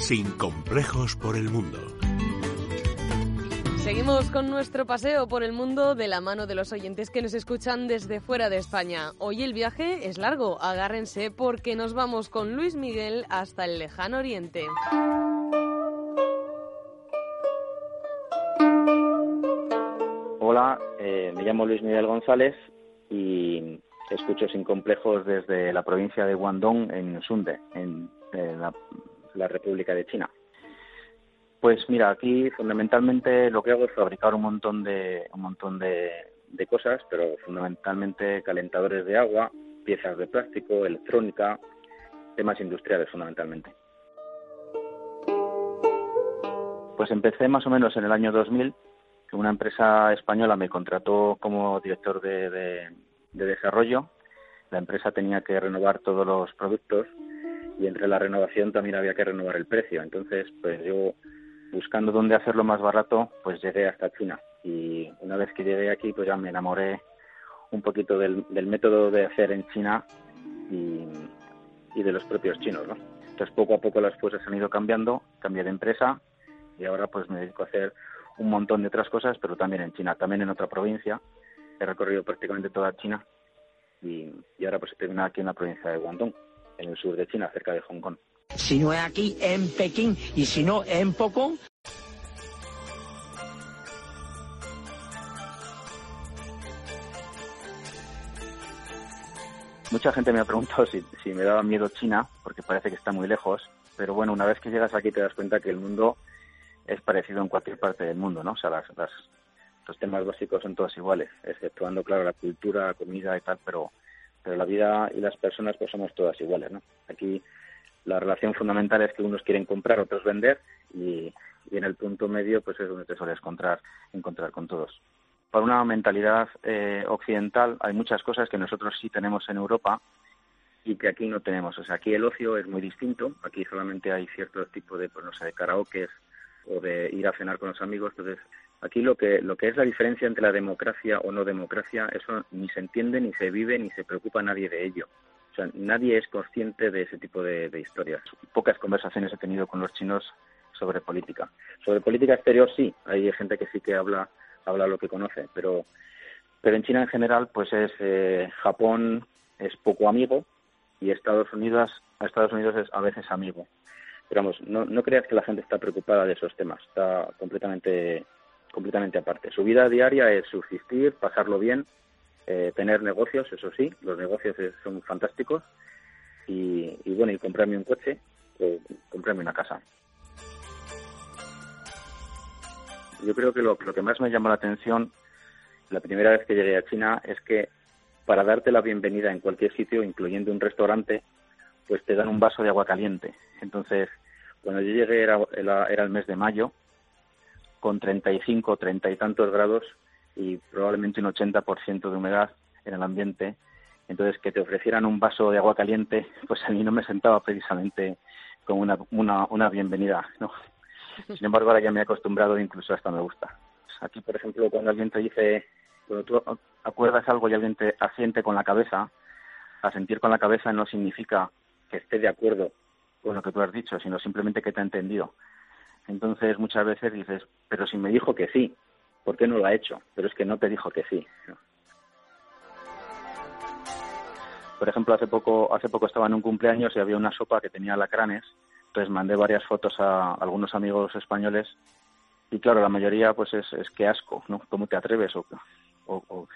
Sin complejos por el mundo. Seguimos con nuestro paseo por el mundo de la mano de los oyentes que nos escuchan desde fuera de España. Hoy el viaje es largo, agárrense porque nos vamos con Luis Miguel hasta el lejano oriente. Hola, eh, me llamo Luis Miguel González y escucho sin complejos desde la provincia de Guangdong en Sunde, en, la, República de China. Pues mira, aquí fundamentalmente lo que hago es fabricar un montón de un montón de, de cosas, pero fundamentalmente calentadores de agua, piezas de plástico, electrónica, temas industriales fundamentalmente. Pues empecé más o menos en el año 2000 una empresa española me contrató como director de, desarrollo. La empresa tenía que renovar todos los productos y entre la renovación también había que renovar el precio. Entonces, pues yo buscando dónde hacerlo más barato, pues llegué hasta China. Y una vez que llegué aquí, pues ya me enamoré un poquito del, método de hacer en China y, y, de los propios chinos, ¿no? Entonces, poco a poco las cosas han ido cambiando, cambié de empresa y ahora pues me dedico a hacer un montón de otras cosas, pero también en China, también en otra provincia. He recorrido prácticamente toda China y, ahora pues he terminado aquí en la provincia de Guangdong, en el sur de China, cerca de Hong Kong. Si no es aquí, en Pekín, y si no, en Pocón. Mucha gente me ha preguntado si, si me daba miedo China, porque parece que está muy lejos, pero bueno, una vez que llegas aquí te das cuenta que el mundo es parecido en cualquier parte del mundo, ¿no? O sea, las, los temas básicos son todos iguales, exceptuando, claro, la cultura, la comida y tal, pero, pero la vida y las personas pues somos todas iguales, ¿no? Aquí la relación fundamental es que unos quieren comprar, otros vender y, en el punto medio pues es donde te sueles encontrar, con todos. Para una mentalidad eh, occidental hay muchas cosas que nosotros sí tenemos en Europa y que aquí no tenemos. O sea, aquí el ocio es muy distinto. Aquí solamente hay cierto tipo de, pues no sé, de karaoke, o de ir a cenar con los amigos. Entonces, aquí lo que, lo que es la diferencia entre la democracia o no democracia, eso ni se entiende, ni se vive, ni se preocupa nadie de ello. O sea, nadie es consciente de ese tipo de, historias. Pocas conversaciones he tenido con los chinos sobre política. Sobre política exterior sí, hay gente que sí que habla, habla lo que conoce, pero, pero en China en general, pues es eh, Japón es poco amigo y Estados Unidos, Estados Unidos es a veces amigo. Pero vamos, no, no creas que la gente está preocupada de esos temas, está completamente, completamente aparte. Su vida diaria es subsistir, pasarlo bien, eh, tener negocios, eso sí, los negocios son fantásticos, y, bueno, y comprarme un coche o comprarme una casa. Yo creo que lo, lo que más me llamó la atención la primera vez que llegué a China es que para darte la bienvenida en cualquier sitio, incluyendo un restaurante, pues te dan un vaso de agua caliente. Entonces, cuando yo llegué era, era, el mes de mayo, con 35, 30 y tantos grados y probablemente un 80% de humedad en el ambiente. Entonces, que te ofrecieran un vaso de agua caliente, pues a mí no me sentaba precisamente como una, una, una bienvenida, ¿no? Sin embargo, ahora ya me he acostumbrado e incluso hasta me gusta. Aquí, por ejemplo, cuando alguien te dice, cuando tú acuerdas algo y alguien te asiente con la cabeza, asentir con la cabeza no significa que esté de acuerdo con lo que tú has dicho, sino simplemente que te ha entendido. Entonces muchas veces dices, pero si me dijo que sí, ¿por qué no lo ha hecho? Pero es que no te dijo que sí. Por ejemplo, hace poco, hace poco estaba en un cumpleaños y había una sopa que tenía lacranes, entonces mandé varias fotos a algunos amigos españoles y claro, la mayoría pues es, es que asco, ¿no? ¿Cómo te atreves o, o, o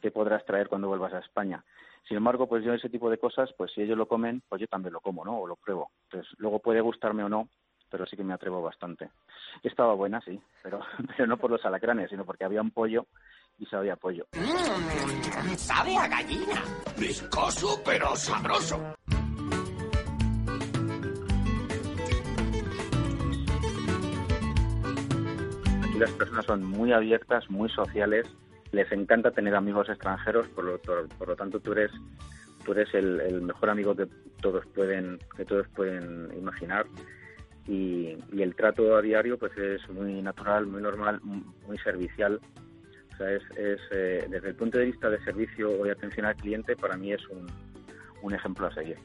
qué podrás traer cuando vuelvas a España? Sin embargo, pues yo ese tipo de cosas, pues si ellos lo comen, pues yo también lo como, ¿no? O lo pruebo. Entonces, luego puede gustarme o no, pero sí que me atrevo bastante. Estaba buena, sí, pero, pero no por los alacranes, sino porque había un pollo y sabía pollo. Mm, sabe a gallina. Viscoso, pero sabroso. Aquí las personas son muy abiertas, muy sociales les encanta tener amigos extranjeros, por lo, por, lo tanto tú eres tú eres el, mejor amigo que todos pueden que todos pueden imaginar y, el trato a diario pues es muy natural, muy normal, muy servicial. O sea, es, es eh, desde el punto de vista de servicio o de atención al cliente para mí es un, un ejemplo a seguir.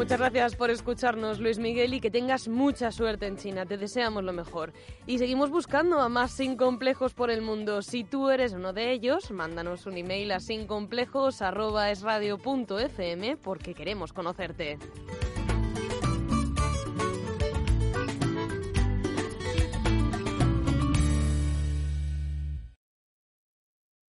Muchas gracias por escucharnos, Luis Miguel, y que tengas mucha suerte en China. Te deseamos lo mejor. Y seguimos buscando a más sin complejos por el mundo. Si tú eres uno de ellos, mándanos un email a sincomplejos.esradio.fm porque queremos conocerte.